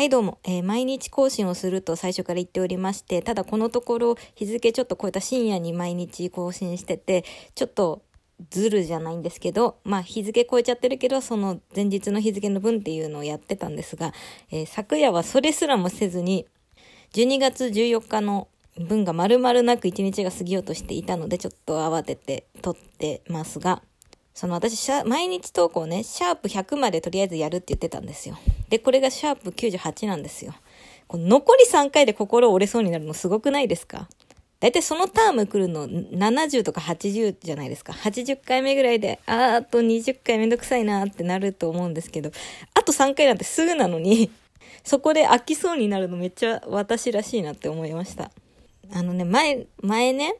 はいどうも、えー毎日更新をすると最初から言っておりまして、ただこのところ日付ちょっと超えた深夜に毎日更新してて、ちょっとズルじゃないんですけど、まあ日付超えちゃってるけど、その前日の日付の分っていうのをやってたんですが、えー昨夜はそれすらもせずに、12月14日の分が丸々なく1日が過ぎようとしていたので、ちょっと慌てて撮ってますが、その私、毎日投稿ね、シャープ100までとりあえずやるって言ってたんですよ。で、これがシャープ98なんですよ。この残り3回で心折れそうになるのすごくないですか？だいたいそのターム来るの70とか80じゃないですか。80回目ぐらいで、あーあと20回めんどくさいなーってなると思うんですけど、あと3回なんてすぐなのに、そこで飽きそうになるのめっちゃ私らしいなって思いました。あのね、前、前ね、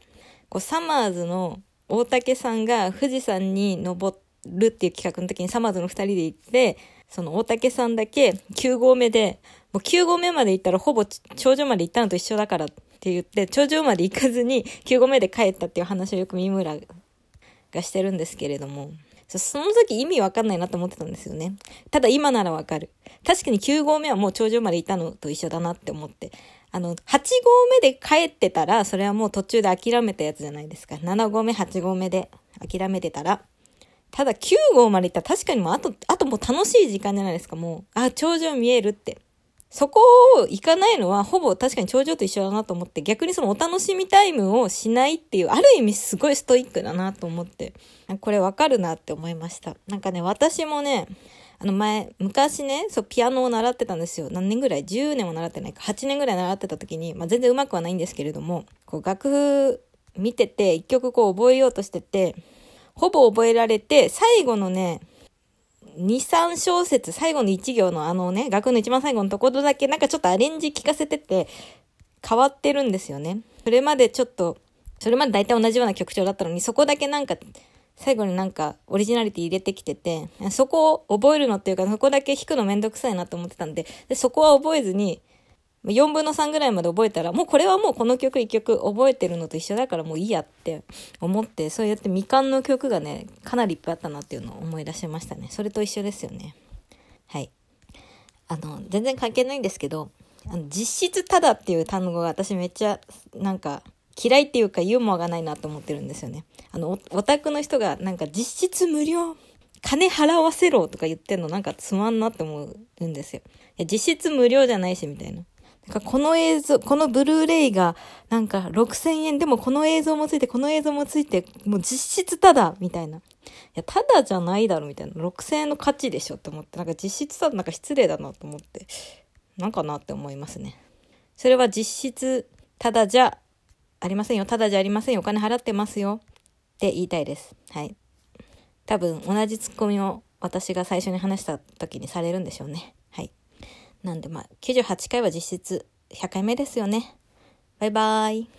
こうサマーズの大竹さんが富士山に登るっていう企画の時にサマーズの二人で行って、その大竹さんだけ9合目で、もう9合目まで行ったらほぼ頂上まで行ったのと一緒だからって言って、頂上まで行かずに9合目で帰ったっていう話をよく三村がしてるんですけれども、そその時意味わかんないなと思ってたんですよね。ただ今ならわかる。確かに9合目はもう頂上まで行ったのと一緒だなって思って。あの、8合目で帰ってたら、それはもう途中で諦めたやつじゃないですか。7合目、8合目で諦めてたら。ただ9号まで行ったら確かにもうあと、あともう楽しい時間じゃないですか、もう。あ、頂上見えるって。そこを行かないのはほぼ確かに頂上と一緒だなと思って、逆にそのお楽しみタイムをしないっていう、ある意味すごいストイックだなと思って、これわかるなって思いました。なんかね、私もね、あの前、昔ね、そう、ピアノを習ってたんですよ。何年ぐらい ?10 年も習ってないか。8年ぐらい習ってた時に、まあ全然上手くはないんですけれども、こう楽譜見てて、一曲こう覚えようとしてて、ほぼ覚えられて、最後のね、2、3小節、最後の1行のあのね、楽の一番最後のところだけ、なんかちょっとアレンジ聞かせてて、変わってるんですよね。それまでちょっと、それまで大体同じような曲調だったのに、そこだけなんか、最後になんかオリジナリティ入れてきてて、そこを覚えるのっていうか、そこだけ弾くのめんどくさいなと思ってたんで、でそこは覚えずに、4分の3ぐらいまで覚えたら、もうこれはもうこの曲1曲覚えてるのと一緒だからもういいやって思って、そうやって未完の曲がね、かなりいっぱいあったなっていうのを思い出しましたね。それと一緒ですよね。はい。あの、全然関係ないんですけど、あの実質ただっていう単語が私めっちゃなんか嫌いっていうかユーモアがないなと思ってるんですよね。あの、オタクの人がなんか実質無料金払わせろとか言ってんのなんかつまんなって思うんですよ。いや実質無料じゃないしみたいな。この映像、このブルーレイがなんか6000円でもこの映像もついて、この映像もついて、もう実質ただみたいな。いや、ただじゃないだろみたいな。6000円の価値でしょって思って、なんか実質ただなんか失礼だなと思って、なんかなって思いますね。それは実質ただじゃありませんよ。ただじゃありませんよ。お金払ってますよ。って言いたいです。はい。多分同じツッコミを私が最初に話した時にされるんでしょうね。なんでまあ、98回は実質100回目ですよね。バイバーイ。